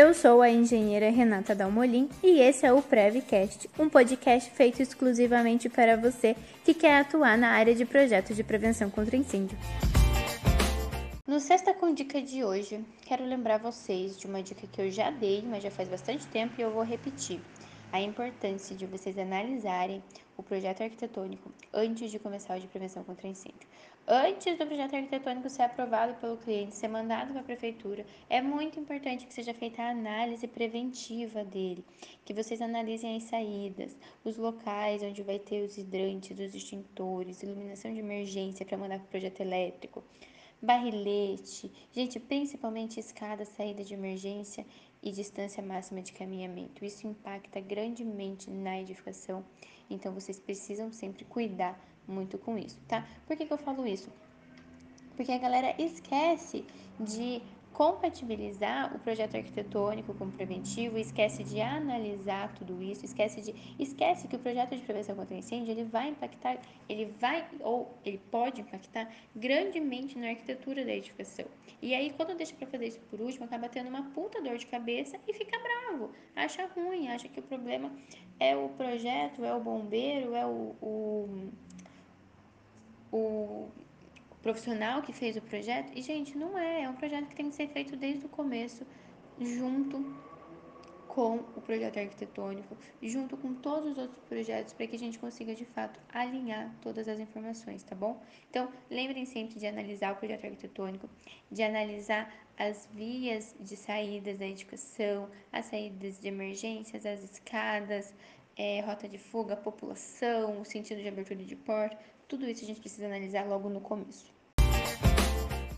Eu sou a engenheira Renata Dalmolin e esse é o Prevcast, um podcast feito exclusivamente para você que quer atuar na área de projetos de prevenção contra incêndio. No Sexta com Dica de hoje, quero lembrar vocês de uma dica que eu já dei, mas já faz bastante tempo e eu vou repetir. A importância de vocês analisarem o projeto arquitetônico antes de começar o de prevenção contra incêndio. Antes do projeto arquitetônico ser aprovado pelo cliente, ser mandado para a prefeitura, é muito importante que seja feita a análise preventiva dele, que vocês analisem as saídas, os locais onde vai ter os hidrantes, os extintores, iluminação de emergência para mandar para o projeto elétrico, barrilete, gente, principalmente escada, saída de emergência e distância máxima de caminhamento. Isso impacta grandemente na edificação, então vocês precisam sempre cuidar muito com isso, tá? Por que, que eu falo isso? Porque a galera esquece de compatibilizar o projeto arquitetônico com o preventivo, esquece de analisar tudo isso, esquece de esquece que o projeto de prevenção contra incêndio ele vai impactar, ele vai ou ele pode impactar grandemente na arquitetura da edificação. E aí quando deixa para fazer isso por último, acaba tendo uma puta dor de cabeça e fica bravo, acha ruim, acha que o problema é o projeto, é o bombeiro, é o, o profissional que fez o projeto. E, gente, não é. É um projeto que tem que ser feito desde o começo, junto com o projeto arquitetônico, junto com todos os outros projetos, para que a gente consiga de fato alinhar todas as informações, tá bom? Então, lembrem sempre de analisar o projeto arquitetônico, de analisar as vias de saídas da edificação, as saídas de emergências, as escadas, é, rota de fuga, população, o sentido de abertura de porta, tudo isso a gente precisa analisar logo no começo.